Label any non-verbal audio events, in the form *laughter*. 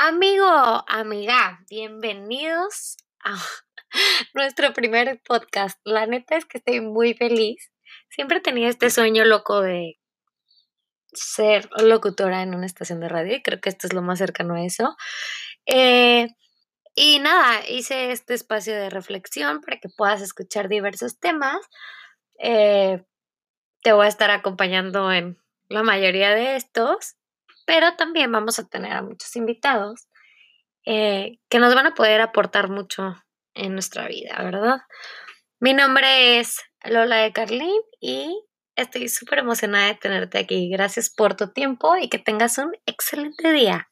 Amigo, amiga, bienvenidos a *laughs* nuestro primer podcast. La neta es que estoy muy feliz. Siempre tenía este sueño loco de ser locutora en una estación de radio y creo que esto es lo más cercano a eso. Eh, y nada, hice este espacio de reflexión para que puedas escuchar diversos temas. Eh, te voy a estar acompañando en la mayoría de estos, pero también vamos a tener a muchos invitados eh, que nos van a poder aportar mucho en nuestra vida, ¿verdad? Mi nombre es Lola de Carlín y estoy súper emocionada de tenerte aquí. Gracias por tu tiempo y que tengas un excelente día.